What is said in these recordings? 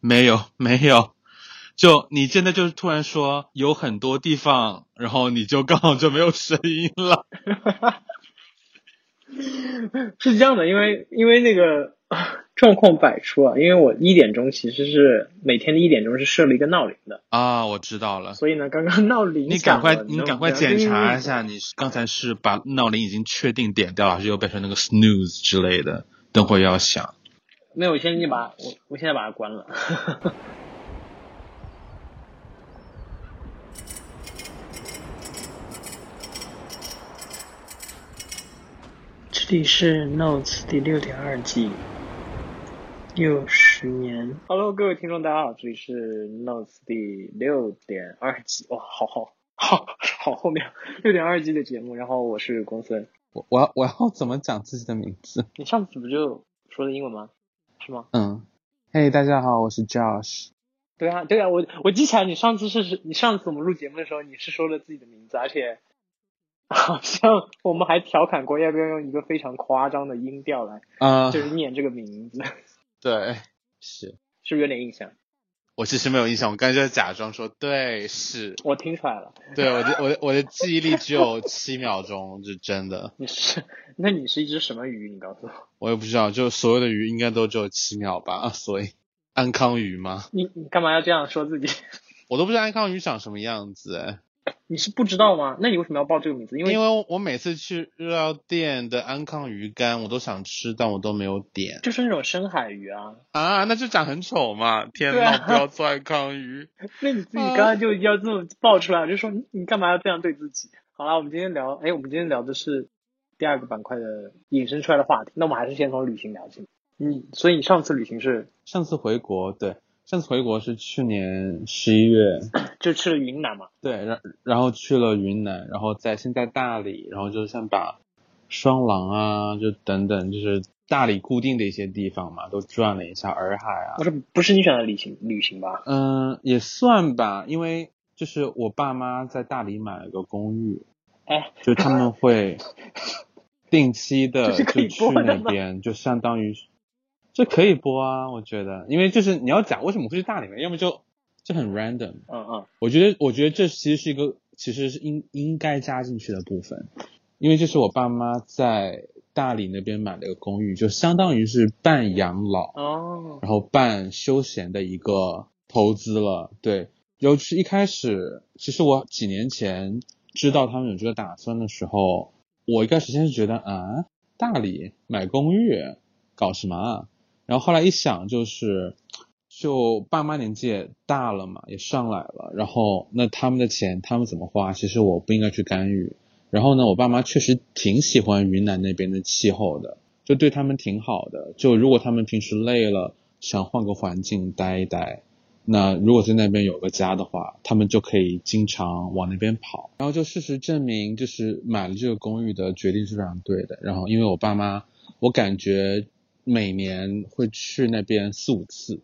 没有 没有，就你现在就是突然说有很多地方，然后你就刚好就没有声音了。是这样的，因为因为那个状况百出啊，因为我一点钟其实是每天的一点钟是设了一个闹铃的啊，我知道了。所以呢，刚刚闹铃你赶快你赶快检查一下，你刚才是把闹铃已经确定点掉，还是又变成那个 snooze 之类的？等会要响。没有，我现在把我我现在把它关了。这里是 Notes 第六点二季，六十年。Hello，各位听众，大家好，这里是 Notes 第六点二季。哇，好好好好后面六点二季的节目。然后我是公孙。我我要我要怎么讲自己的名字？你上次不就说的英文吗？是吗？嗯，嘿，大家好，我是 Josh。对啊，对啊，我我记起来，你上次是你上次我们录节目的时候，你是说了自己的名字，而且 好像我们还调侃过，要不要用一个非常夸张的音调来，啊，就是念这个名字。对，是，是不是有点印象？我其实没有印象，我刚才在假装说对，是我听出来了。对，我的我的我的记忆力只有七秒钟，是真的。你是？那你是一只什么鱼？你告诉我。我也不知道，就所有的鱼应该都只有七秒吧？所以安康鱼吗？你你干嘛要这样说自己？我都不知道安康鱼长什么样子哎。你是不知道吗？那你为什么要报这个名字？因为因为我每次去日料店的安康鱼干，我都想吃，但我都没有点。就是那种深海鱼啊。啊，那就长很丑嘛！天哪，不要做安康鱼。那你自己刚刚就要这么爆出来，就说你干嘛要这样对自己？好了，我们今天聊，哎，我们今天聊的是第二个板块的引申出来的话题。那我们还是先从旅行聊起。你所以你上次旅行是上次回国对。上次回国是去年十一月，就去了云南嘛。对，然然后去了云南，然后在现在大理，然后就像把双廊啊，就等等，就是大理固定的一些地方嘛，都转了一下洱海啊。不是不是你选的旅行旅行吧？嗯，也算吧，因为就是我爸妈在大理买了个公寓，哎，就他们会 定期的就去那边，就相当于。这可以播啊，我觉得，因为就是你要讲为什么会去大理嘛，要么就就很 random。嗯嗯。我觉得，我觉得这其实是一个，其实是应应该加进去的部分，因为这是我爸妈在大理那边买了一个公寓，就相当于是半养老，哦，然后半休闲的一个投资了。对，尤其一开始，其实我几年前知道他们有这个打算的时候，我一开始先是觉得啊，大理买公寓搞什么啊？然后后来一想，就是就爸妈年纪也大了嘛，也上来了。然后那他们的钱，他们怎么花，其实我不应该去干预。然后呢，我爸妈确实挺喜欢云南那边的气候的，就对他们挺好的。就如果他们平时累了，想换个环境待一待，那如果在那边有个家的话，他们就可以经常往那边跑。然后就事实证明，就是买了这个公寓的决定是非常对的。然后因为我爸妈，我感觉。每年会去那边四五次，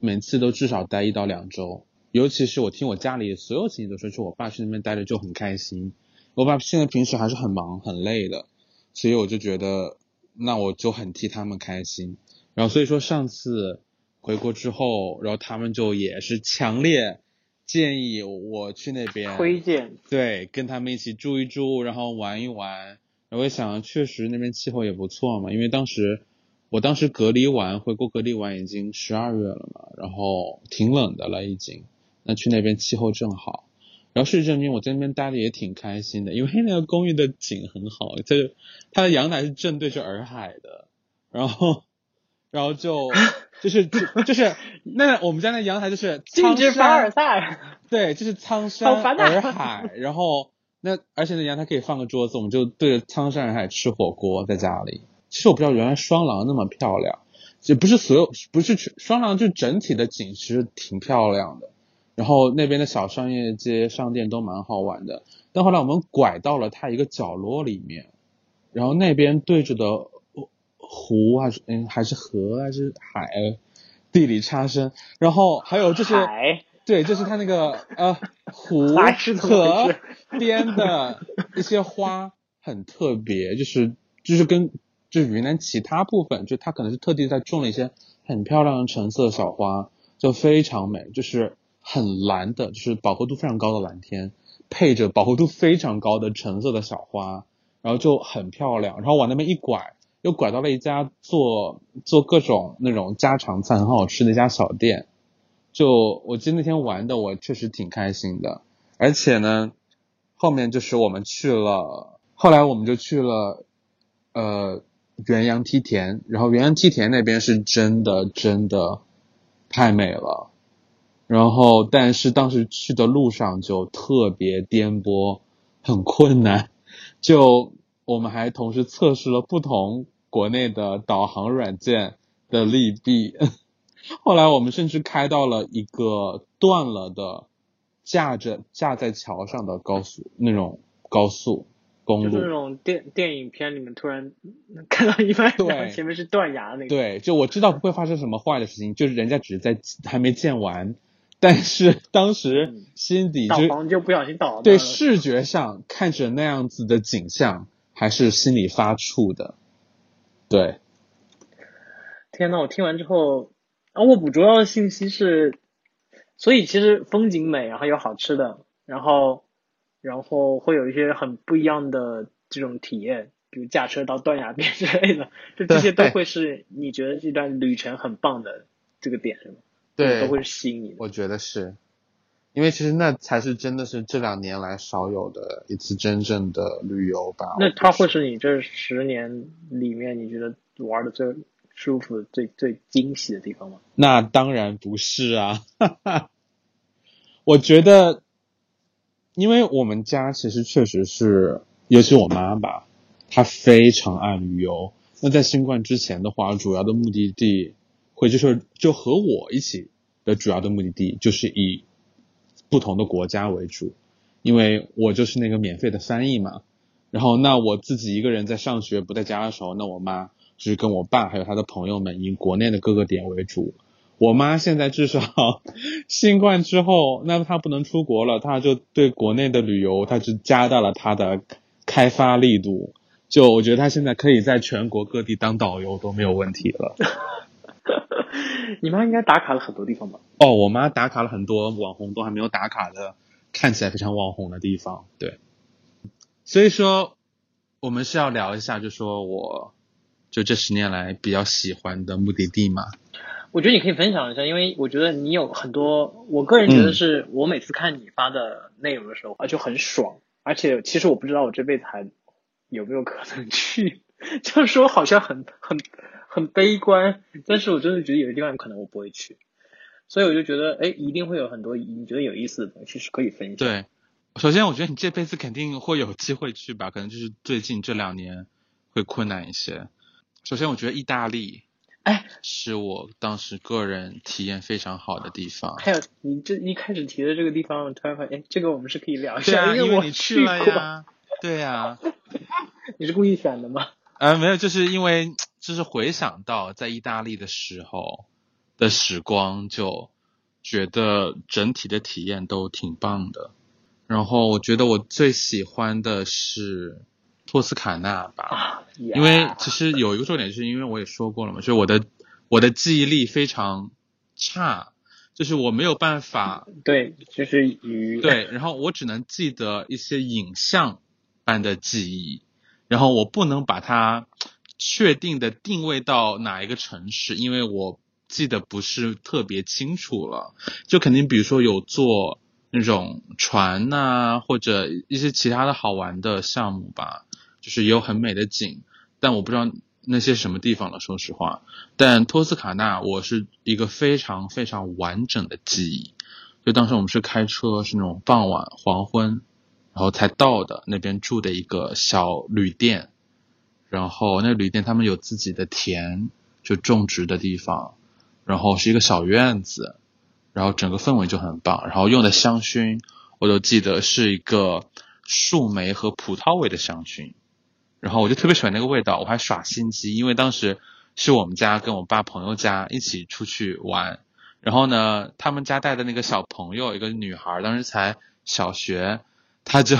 每次都至少待一到两周。尤其是我听我家里所有亲戚都说，去我爸去那边待着就很开心。我爸现在平时还是很忙很累的，所以我就觉得，那我就很替他们开心。然后所以说上次回国之后，然后他们就也是强烈建议我去那边推荐，对，跟他们一起住一住，然后玩一玩。我也想，确实那边气候也不错嘛，因为当时。我当时隔离完回国隔离完已经十二月了嘛，然后挺冷的了已经，那去那边气候正好，然后事实证明我在那边待的也挺开心的，因为那个公寓的景很好，就它的阳台是正对着洱海的，然后然后就就是就是那我们家那阳台就是苍山凡尔赛，对，就是苍山洱海，然后那而且那阳台可以放个桌子，我们就对着苍山洱海吃火锅在家里。其实我不知道原来双廊那么漂亮，也不是所有不是双廊，就整体的景其实挺漂亮的。然后那边的小商业街、商店都蛮好玩的。但后来我们拐到了它一个角落里面，然后那边对着的湖还是嗯还是河还是海，地理差生。然后还有就是对，就是它那个呃湖河边的一些花很特别，就是就是跟。就云南其他部分，就它可能是特地在种了一些很漂亮的橙色小花，就非常美，就是很蓝的，就是饱和度非常高的蓝天，配着饱和度非常高的橙色的小花，然后就很漂亮。然后往那边一拐，又拐到了一家做做各种那种家常菜很好吃的一家小店。就我记得那天玩的，我确实挺开心的。而且呢，后面就是我们去了，后来我们就去了，呃。元阳梯田，然后元阳梯田那边是真的真的太美了，然后但是当时去的路上就特别颠簸，很困难，就我们还同时测试了不同国内的导航软件的利弊，后来我们甚至开到了一个断了的架着架在桥上的高速那种高速。就是那种电电影片里面突然看到一半，对，前面是断崖那个。对，就我知道不会发生什么坏的事情，就是人家只是在还没建完，但是当时心底就就不小心倒了。对，视觉上看着那样子的景象，还是心里发怵的。对。天呐，我听完之后，啊，我捕捉到的信息是，所以其实风景美，然后有好吃的，然后。然后会有一些很不一样的这种体验，比如驾车到断崖边 之类的，就这些都会是你觉得这段旅程很棒的这个点是吗？对，都会吸引你。我觉得是，因为其实那才是真的是这两年来少有的一次真正的旅游吧。那它会是你这十年里面你觉得玩的最舒服、最最惊喜的地方吗？那当然不是啊，我觉得。因为我们家其实确实是，尤其我妈吧，她非常爱旅游。那在新冠之前的话，主要的目的地会就是就和我一起的主要的目的地就是以不同的国家为主，因为我就是那个免费的翻译嘛。然后那我自己一个人在上学不在家的时候，那我妈就是跟我爸还有他的朋友们以国内的各个点为主。我妈现在至少 新冠之后，那她不能出国了，她就对国内的旅游，她就加大了她的开发力度。就我觉得她现在可以在全国各地当导游都没有问题了。你妈应该打卡了很多地方吧？哦，我妈打卡了很多网红都还没有打卡的，看起来非常网红的地方。对，所以说我们是要聊一下，就说我就这十年来比较喜欢的目的地嘛。我觉得你可以分享一下，因为我觉得你有很多，我个人觉得是我每次看你发的内容的时候啊就很爽，而且其实我不知道我这辈子还有没有可能去，就是说好像很很很悲观，但是我真的觉得有些地方可能我不会去，所以我就觉得哎，一定会有很多你觉得有意思的东西是可以分享。对，首先我觉得你这辈子肯定会有机会去吧，可能就是最近这两年会困难一些。首先我觉得意大利。哎，是我当时个人体验非常好的地方。还有，你这一开始提的这个地方，我突然发现，哎，这个我们是可以聊一下，因为你去了呀。对呀。你是故意选的吗？呃，没有，就是因为就是回想到在意大利的时候的时光，就觉得整体的体验都挺棒的。然后我觉得我最喜欢的是。托斯卡纳吧，因为其实有一个重点，就是因为我也说过了嘛，就是我的我的记忆力非常差，就是我没有办法对，就是与对，然后我只能记得一些影像般的记忆，然后我不能把它确定的定位到哪一个城市，因为我记得不是特别清楚了，就肯定比如说有坐那种船呐，或者一些其他的好玩的项目吧。就是也有很美的景，但我不知道那些什么地方了。说实话，但托斯卡纳我是一个非常非常完整的记忆。就当时我们是开车，是那种傍晚黄昏，然后才到的那边住的一个小旅店。然后那旅店他们有自己的田，就种植的地方，然后是一个小院子，然后整个氛围就很棒。然后用的香薰，我都记得是一个树莓和葡萄味的香薰。然后我就特别喜欢那个味道，我还耍心机，因为当时是我们家跟我爸朋友家一起出去玩，然后呢，他们家带的那个小朋友，一个女孩，当时才小学，她就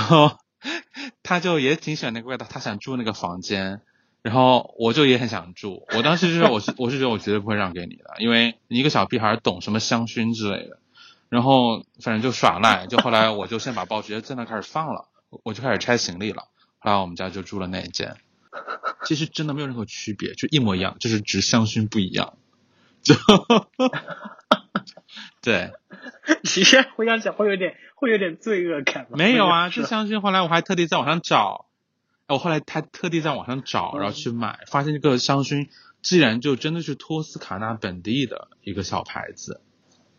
她就也挺喜欢那个味道，她想住那个房间，然后我就也很想住，我当时就是我是我是觉得我绝对不会让给你的，因为你一个小屁孩懂什么香薰之类的，然后反正就耍赖，就后来我就先把包直接在那开始放了，我就开始拆行李了，后来我们家就住了那一间，其实真的没有任何区别，就一模一样，就是只香薰不一样，就 对，其实回想起来会有点会有点罪恶感吗？没有啊，是这香薰后来我还特地在网上找，我后来还特地在网上找，嗯然后去买，发现这个香薰竟然就真的是托斯卡纳本地的一个小牌子，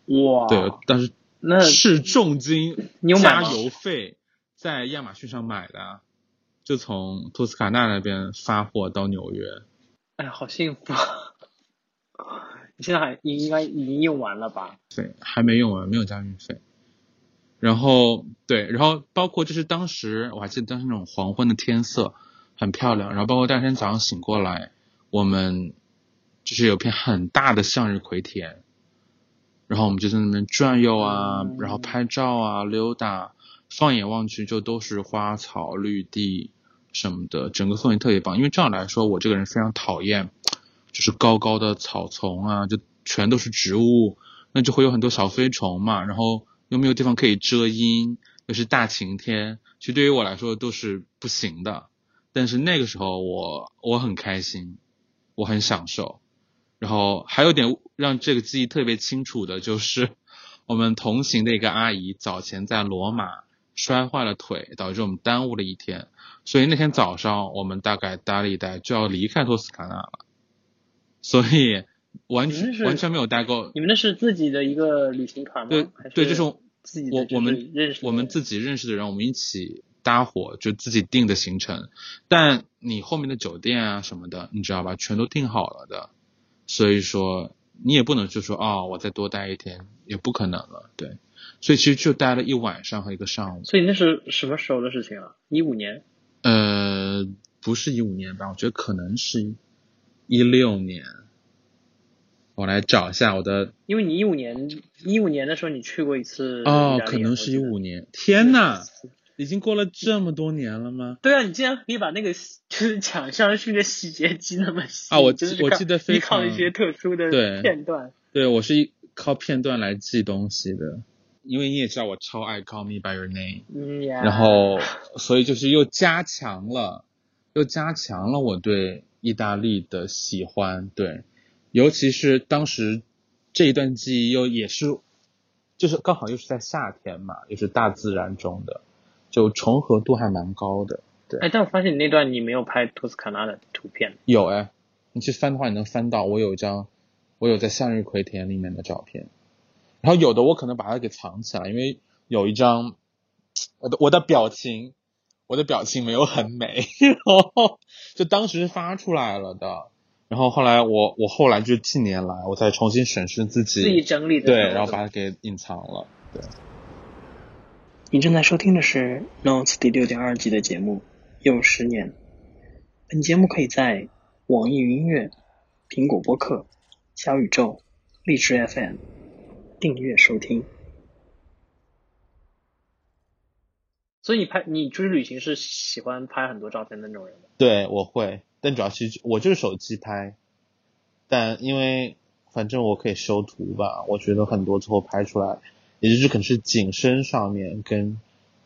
哇，对，但是那是重金加吗邮费在亚马逊上买的啊，就从托斯卡纳那边发货到纽约。哎，好幸福。你现在还应应该已经用完了吧？对，还没用完，没有加运费。然后对，然后包括就是当时我还记得当时那种黄昏的天色很漂亮，然后包括第二天早上醒过来，我们就是有片很大的向日葵田，然后我们就在那边转悠啊，嗯然后拍照啊，溜达，放眼望去就都是花草绿地什么的，整个氛围特别棒。因为这样来说，我这个人非常讨厌就是高高的草丛啊，就全都是植物，那就会有很多小飞虫嘛，然后又没有地方可以遮阴，又是大晴天，其实对于我来说都是不行的。但是那个时候我我很开心，我很享受。然后还有点让这个记忆特别清楚的就是，我们同行的一个阿姨早前在罗马摔坏了腿，导致我们耽误了一天，所以那天早上我们大概待了一待就要离开托斯卡纳了，所以完全完全没有待够。你们那是自己的一个旅行团吗？对对，这是自己的就是我我们认识我们自己认识的人，我们一起搭伙就自己定的行程，但你后面的酒店啊什么的，你知道吧，全都订好了的，所以说你也不能就说哦，我再多待一天，也不可能了，对，所以其实就待了一晚上和一个上午，所以那是什么时候的事情啊？一五年。呃，不是一五年吧，我觉得可能是一六年，我来找一下我的因为你一五年一五年的时候你去过一次哦可能是一五年，天呐！已经过了这么多年了吗？对啊，你竟然可以把那个 就是讲香薰的细节记那么细啊我我记得非依靠常一些特殊的片段。对我是一靠片段来记东西的，因为你也知道我超爱 Call Me by Your Name，然后所以就是又加强了，又加强了我对意大利的喜欢，对，尤其是当时这一段记忆又也是，就是刚好又是在夏天嘛，又是大自然中的，就重合度还蛮高的。对。哎，但我发现你那段你没有拍托斯卡纳的图片，有哎，你去翻的话，你能翻到我有一张，我有在向日葵田里面的照片，然后有的我可能把它给藏起来，因为有一张我的我的表情，我的表情没有很美，然后就当时是发出来了的，然后后来我我后来就近年来我再重新审视自己，自己整理的对，然后把它给隐藏了，对。你正在收听的是《Notes》第六点二季的节目《用十年》。本节目可以在网易云音乐、苹果播客、小宇宙、荔枝 FM 订阅收听。所以你拍你出去旅行是喜欢拍很多照片的那种人吗？对，我会，但主要是我就是手机拍，但因为反正我可以修图吧，我觉得很多最后拍出来，也就是可能是景深上面跟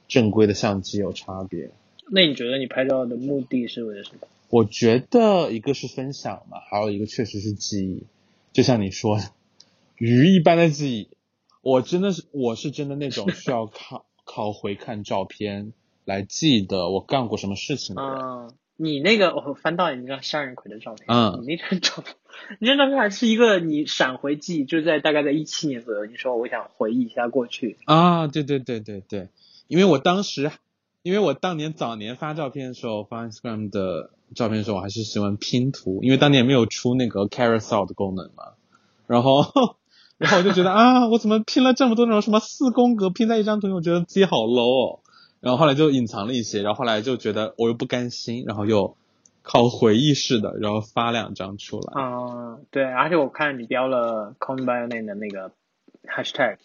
正规的相机有差别。那你觉得你拍照的目的是为了什么？我觉得一个是分享嘛，还有一个确实是记忆，就像你说的，鱼一般的记忆，我真的是我是真的那种需要靠靠回看照片来记得我干过什么事情的人。啊、你那个我翻到你那张向日葵的照片，嗯。你那张照片，你那张照片还是一个你闪回记忆，就是在大概在一七年左右，你说我想回忆一下过去，啊，对对对对对，因为我当时，因为我当年早年发照片的时候，发 Instagram 的照片的时候，我还是喜欢拼图，因为当年没有出那个 carousel 的功能嘛，然后，然后我就觉得啊，我怎么拼了这么多那种什么四宫格拼在一张图里，我觉得自己好 low 哦，然后后来就隐藏了一些，然后后来就觉得我又不甘心，然后又靠回忆式的，然后发两张出来，啊、对，而且我看你标了 Name 的那个 hashtag，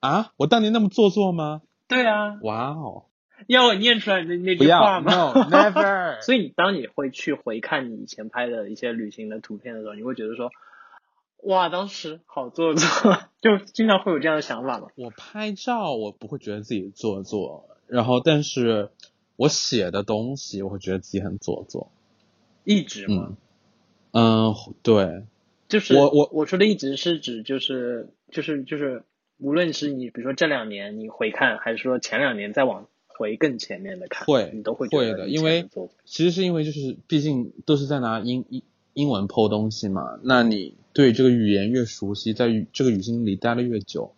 啊，我当年那么做作吗？对啊，哇哦，要我念出来那那句话要吗，no never。所以当你会去回看你以前拍的一些旅行的图片的时候，你会觉得说，哇，当时好做作，就经常会有这样的想法嘛。我拍照我不会觉得自己做作，然后但是我写的东西我会觉得自己很做作。一直吗，嗯嗯，对，就是我我我说的一直是指就是就是就是，无论是你比如说这两年你回看，还是说前两年再往回更前面的看，会你都会觉会的，得因为其实是因为就是毕竟都是在拿英英英文剖东西嘛，那你对这个语言越熟悉，在这个语境里待的越久，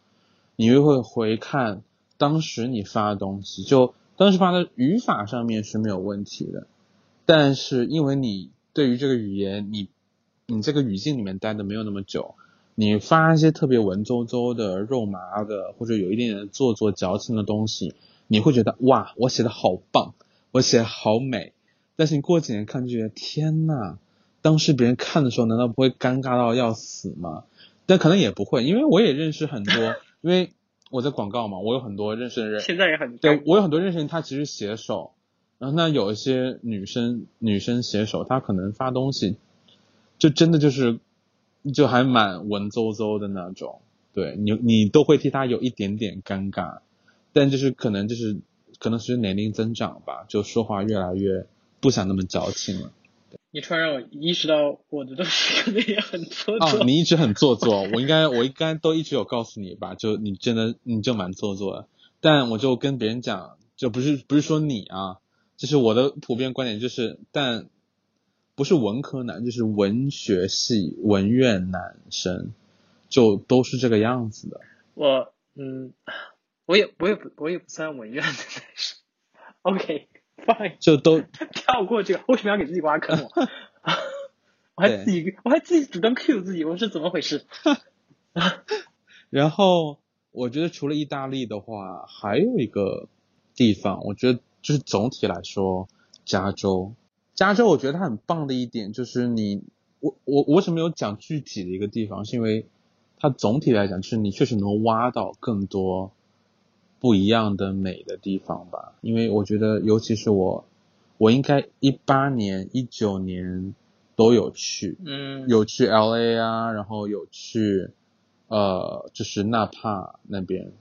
你越会回看当时你发的东西，就当时发的语法上面是没有问题的，但是因为你对于这个语言，你你这个语境里面待的没有那么久，你发一些特别文绉绉的、肉麻的，或者有一点点做作矫情的东西，你会觉得哇，我写的好棒，我写的好美。但是你过几年看就觉得天呐，当时别人看的时候难道不会尴尬到要死吗？但可能也不会，因为我也认识很多，因为我在广告嘛，我有很多认识的人，现在也很对我有很多认识人，他其实写手，然后那有一些女生女生写手，她可能发东西，就真的就是就还蛮文绉绉的那种，对你你都会替她有一点点尴尬，但就是可能就是可能随着年龄增长吧，就说话越来越不想那么矫情了。你突然让我意识到我的东西可能也很做作。哦，你一直很做作，我应该我应该都一直有告诉你吧，就你真的你就蛮做作的，但我就跟别人讲，就不是不是说你啊，就是我的普遍观点就是，但不是文科男，就是文学系文院男生，就都是这个样子的。我嗯，我也我也不我也不算文院的男生。OK fine，就都 跳过这个，为什么要给自己挖坑我？我还自己我还自己主动 Q 自己，我是怎么回事？然后我觉得除了意大利的话，还有一个地方，我觉得就是总体来说，加州。加州我觉得它很棒的一点就是你，我我我为什么有讲具体的一个地方，是因为它总体来讲，就是你确实能挖到更多不一样的美的地方吧。因为我觉得，尤其是我，我应该一八年、一九年都有去，嗯，有去 L A 啊，然后有去呃，就是纳帕那边，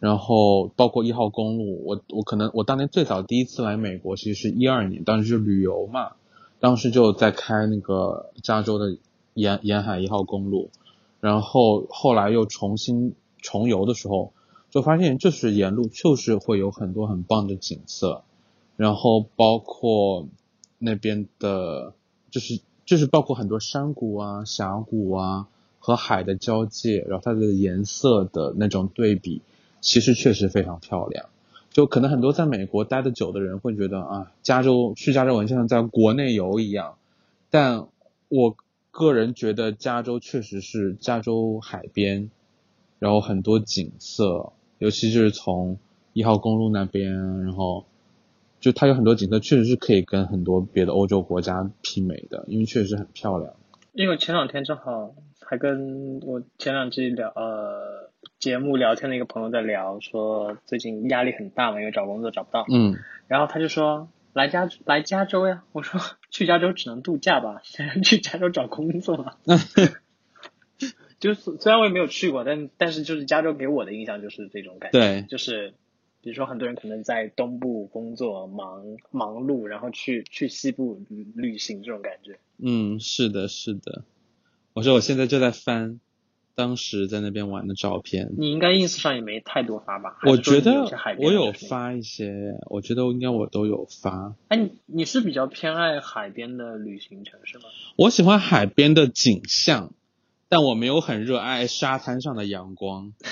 然后包括一号公路，我我可能我当年最早第一次来美国，其实是一二年，当时就旅游嘛，当时就在开那个加州的沿沿海一号公路，然后后来又重新重游的时候，就发现就是沿路就是会有很多很棒的景色，然后包括那边的，就是就是包括很多山谷啊、峡谷啊和海的交界，然后它的颜色的那种对比，其实确实非常漂亮。就可能很多在美国待的久的人会觉得啊，加州去加州玩像在国内游一样，但我个人觉得加州确实是加州海边，然后很多景色，尤其就是从一号公路那边，然后就它有很多景色，确实是可以跟很多别的欧洲国家媲美的，因为确实是很漂亮。因为前两天正好还跟我前两期聊呃节目聊天的一个朋友在聊，说最近压力很大嘛，因为找工作找不到，嗯，然后他就说来加来加州呀，我说去加州只能度假吧，去加州找工作嘛。就是虽然我也没有去过，但但是就是加州给我的印象就是这种感觉，对，就是比如说很多人可能在东部工作忙忙碌，然后去去西部旅旅行这种感觉。嗯，是的，是的。我说我现在就在翻当时在那边玩的照片，你应该 ins 上也没太多发吧？我觉得我有。发一些，我觉得应该我都有发。哎，你你是比较偏爱海边的旅行城市吗？我喜欢海边的景象，但我没有很热爱沙滩上的阳光。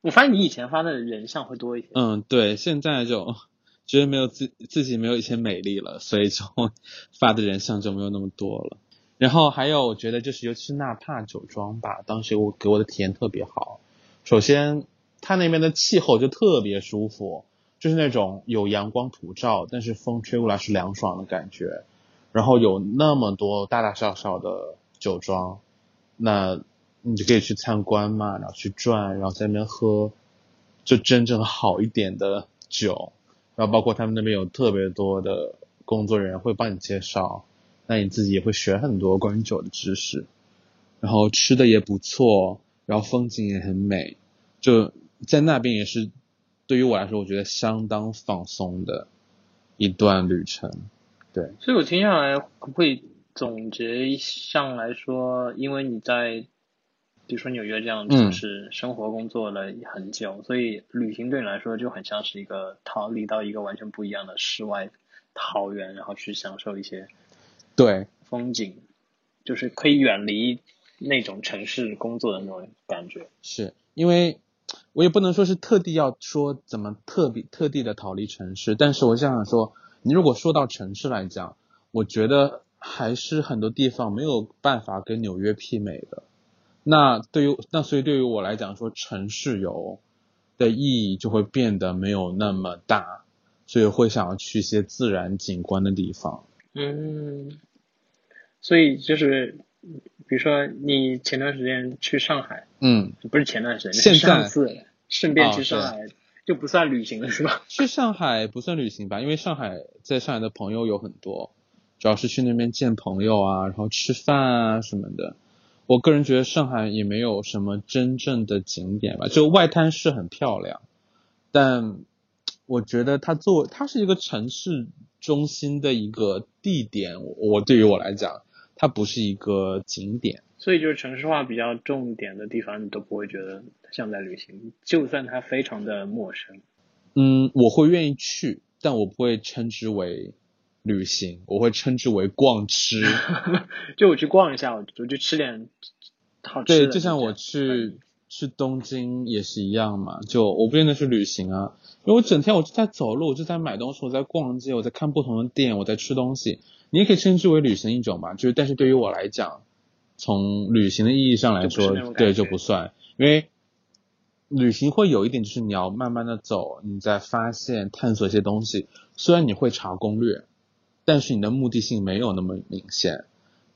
我发现你以前发的人像会多一些。嗯，对，现在就觉得没有自自己没有以前美丽了，所以就发的人像就没有那么多了。然后还有，我觉得就是尤其是纳帕酒庄吧，当时我给我的体验特别好。首先，它那边的气候就特别舒服，就是那种有阳光普照，但是风吹过来是凉爽的感觉。然后有那么多大大小小的酒庄，那你就可以去参观嘛，然后去转，然后在那边喝就真正好一点的酒，然后包括他们那边有特别多的工作人员会帮你介绍，那你自己也会学很多关于酒的知识，然后吃的也不错，然后风景也很美，就在那边也是对于我来说，我觉得相当放松的一段旅程。对，所以我听下来会总结一上来说，因为你在。比如说纽约这样城市，生活工作了很久，所以旅行对你来说就很像是一个逃离到一个完全不一样的世外桃源，然后去享受一些对风景，就是可以远离那种城市工作的那种感觉。是因为我也不能说是特地要说怎么特别特地的逃离城市，但是我想想说，你如果说到城市来讲，我觉得还是很多地方没有办法跟纽约媲美的。那对于那所以对于我来讲说城市游的意义就会变得没有那么大，所以会想要去一些自然景观的地方。嗯，所以就是比如说你前段时间去上海，嗯，不是前段时间，现在上次顺便去上海就不算旅行了是吧？去上海不算旅行吧，因为上海在上海的朋友有很多，主要是去那边见朋友啊，然后吃饭啊什么的。我个人觉得上海也没有什么真正的景点吧，就外滩是很漂亮，但我觉得它作为它是一个城市中心的一个地点，我对于我来讲，它不是一个景点。所以就是城市化比较重点的地方，你都不会觉得像在旅行，就算它非常的陌生。嗯，我会愿意去，但我不会称之为。旅行我会称之为逛吃，就我去逛一下，我我就吃点好吃的。对，就像我去去东京也是一样嘛，就我不见得是旅行啊，因为我整天我就在走路，我就在买东西，我在逛街，我在看不同的店，我在吃东西。你也可以称之为旅行一种嘛，就是但是对于我来讲，从旅行的意义上来说，对就不算，因为旅行会有一点就是你要慢慢的走，你在发现探索一些东西，虽然你会查攻略。但是你的目的性没有那么明显，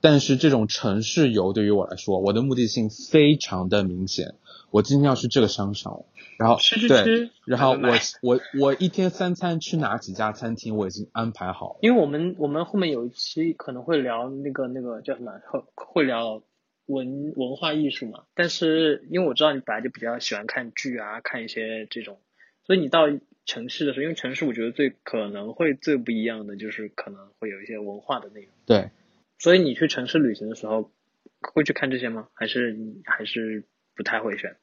但是这种城市游对于我来说，我的目的性非常的明显。我今天要去这个商场，然后吃吃吃，然后我我我一天三餐吃哪几家餐厅，我已经安排好了。因为我们我们后面有一期可能会聊那个那个叫什么，会会聊文文化艺术嘛。但是因为我知道你本来就比较喜欢看剧啊，看一些这种，所以你到。城市的时候，因为城市我觉得最可能会最不一样的就是可能会有一些文化的内容。对，所以你去城市旅行的时候，会去看这些吗？还是还是不太会选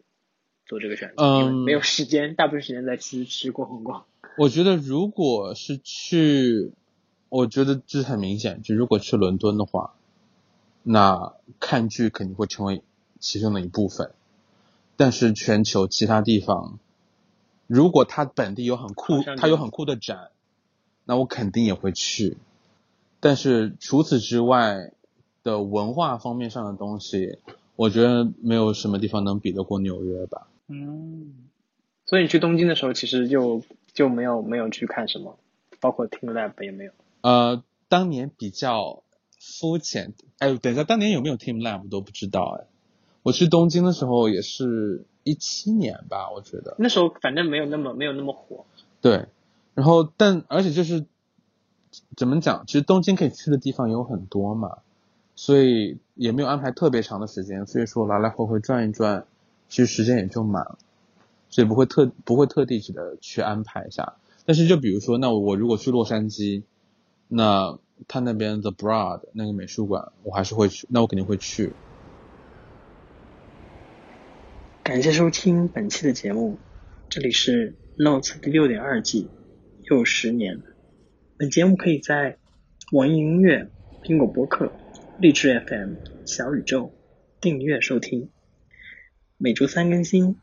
做这个选择？嗯，没有时间，大部分时间在吃吃逛逛。我觉得如果是去，我觉得这很明显，就如果去伦敦的话，那看剧肯定会成为其中的一部分，但是全球其他地方。如果它本地有很酷，它有很酷的展，那我肯定也会去。但是除此之外的文化方面上的东西，我觉得没有什么地方能比得过纽约吧。嗯，所以你去东京的时候，其实就就没有没有去看什么，包括 Team Lab 也没有。呃，当年比较肤浅。哎，等一下，当年有没有 Team Lab 都不知道哎。我去东京的时候也是。一七年吧，我觉得那时候反正没有那么没有那么火。对，然后但而且就是怎么讲，其实东京可以去的地方有很多嘛，所以也没有安排特别长的时间，所以说来来回回转一转，其实时间也就满了，所以不会特不会特地的去安排一下。但是就比如说，那我如果去洛杉矶，那他那边 The Broad 那个美术馆，我还是会去，那我肯定会去。感谢收听本期的节目，这里是 Notes 第六点二季，又十年。本节目可以在网易音乐、苹果播客、励志 FM、小宇宙订阅收听，每周三更新。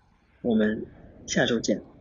我们下周见。